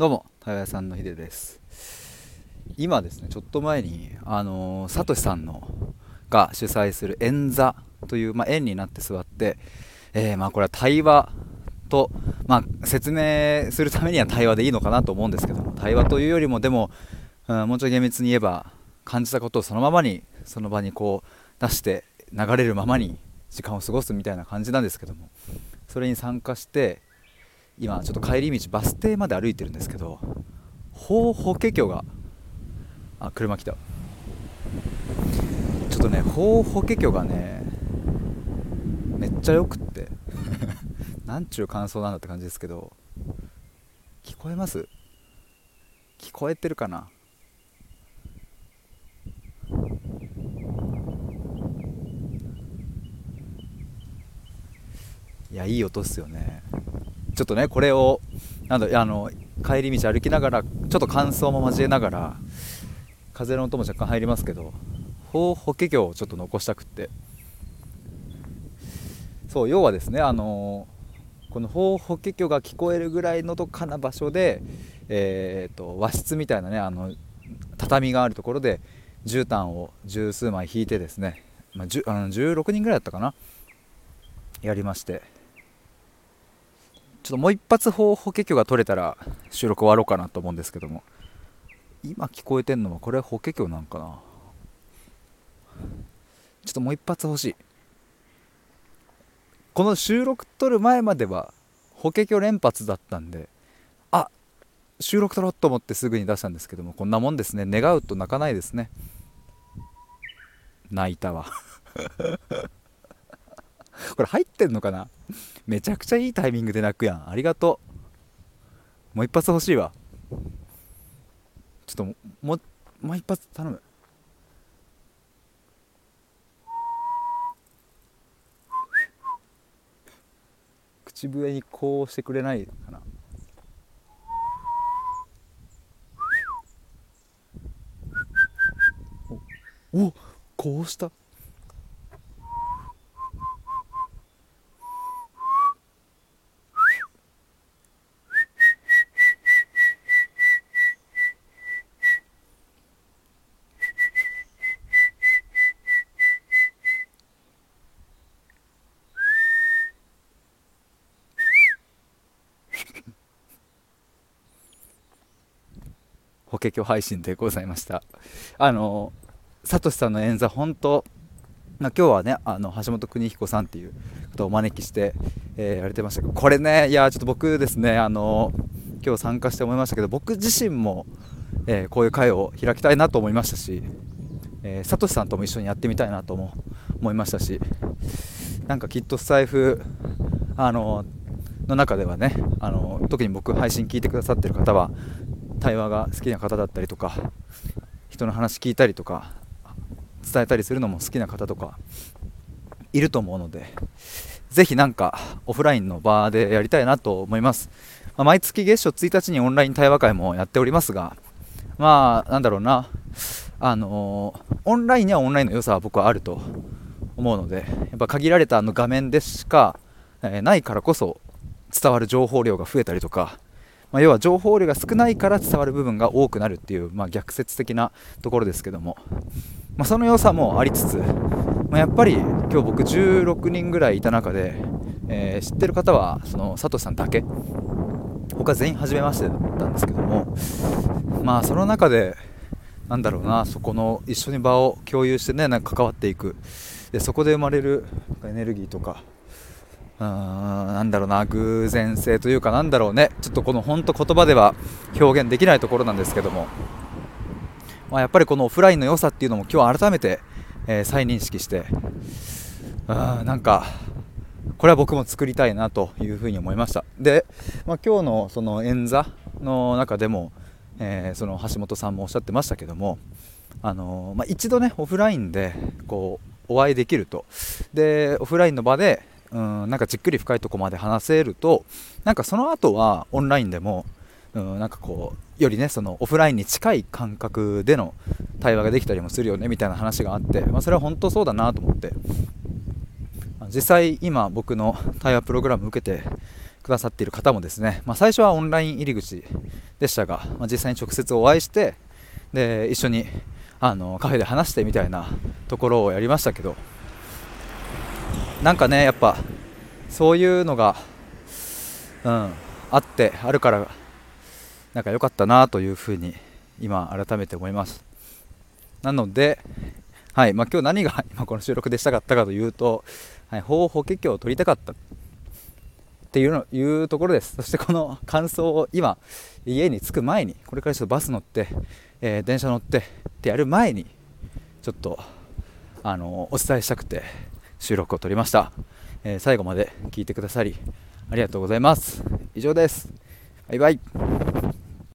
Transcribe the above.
どうも、対話屋さんのヒデです。今ですね、ちょっと前に、あのー、サトシさんのが主催する演座という、まあ、円になって座って、えー、まあ、これは対話と、まあ、説明するためには対話でいいのかなと思うんですけども、対話というよりも、でも、うん、もうちょい厳密に言えば、感じたことをそのままに、その場にこう、出して流れるままに時間を過ごすみたいな感じなんですけども、それに参加して、今ちょっと帰り道バス停まで歩いてるんですけど法法華経があ車来た。ちょっとね法法華経がねめっちゃよくって。なんちゅう感想なんだって感じですけど聞こえます？聞こえてるかな？いやいい音っすよね。ちょっとねこれをなんだあの帰り道歩きながらちょっと感想も交えながら風の音も若干入りますけど法法華経をちょっと残したくって。そう要はですねあのこの法法華経が聞こえるぐらいのどかな場所で、えーと、和室みたいなねあの畳があるところで絨毯を十数枚引いてですね、まあ、あの16人ぐらいだったかなやりまして。ちょっともう一発法法華経が取れたら収録終わろうかなと思うんですけども。今聞こえてんのはこれは法華経なんかな。ちょっともう一発欲しい。この収録撮る前までは法華経連発だったんであ収録撮ろうと思ってすぐに出したんですけどもこんなもんですね。願うと泣かないですね。泣いたわ。これ入ってんのかな？めちゃくちゃいいタイミングで泣くやん。ありがとう。もう一発欲しいわ。ちょっともうもう一発頼む。口笛にこうしてくれないかな？おおこうした？法華経配信でございました。あのサトシさんの演座本当今日はねあの橋本邦彦さんっていう方をお招きして、えー、やられてましたけどこれねいやちょっと僕ですねあの今日参加して思いましたけど僕自身も、えー、こういう会を開きたいなと思いましたし、えー、サトシさんとも一緒にやってみたいなとも思いましたしなんかきっとスタイフあのの中ではねあの特に僕配信聞いてくださってる方は対話が好きな方だったりとか人の話聞いたりとか伝えたりするのも好きな方とかいると思うのでぜひなんかオフラインの場でやりたいなと思います、まあ、毎月月初1日にオンライン対話会もやっておりますがまあなんだろうな。あのー、オンラインにはオンラインの良さは僕はあると思うのでやっぱ限られたあの画面でしか、えー、ないからこそ伝わる情報量が増えたりとかまあ、要は情報量が少ないから伝わる部分が多くなるっていう、まあ、逆説的なところですけども、まあ、その良さもありつつ、まやっぱり今日僕16人ぐらいいた中で、えー、知ってる方はその佐藤さんだけ他全員初めましてだったんですけどもまあその中でなんだろうなそこの一緒に場を共有してねなんか関わっていく。でそこで生まれるエネルギーとかうーんなんだろうな偶然性というかなんだろうね。ちょっとこの本当言葉では表現できないところなんですけども、まあ、やっぱりこのオフラインの良さっていうのも今日改めて、えー、再認識して。うんなんかこれは僕も作りたいなというふうに思いました。で、まあ、今日のその演座の中でも、えー、その橋本さんもおっしゃってましたけどもあのー、まあ、一度ねオフラインでこうお会いできると。でオフラインの場でうんなんかじっくり深いとこまで話せるとなんかその後はオンラインでもうんなんかこうよりねそのオフラインに近い感覚での対話ができたりもするよねみたいな話があって、まあ、それは本当そうだなと思って。実際今僕の対話プログラム受けてくださっている方もですね、まあ、最初はオンライン入り口でしたが、まあ、実際に直接お会いしてで一緒にあのカフェで話してみたいなところをやりましたけどなんかねやっぱそういうのが、うん、あってあるからなんか良かったなというふうに今改めて思いますなので、はいまあ、今日何が今この収録でしたかったかというと、はい、法法華経を取りたかったっていうのいうところですそしてこの感想を今家に着く前にこれからちょっとバス乗って、えー、電車乗ってってやる前にちょっとあのお伝えしたくて収録を撮りました、えー、最後まで聞いてくださりありがとうございます。以上です。バイバイ。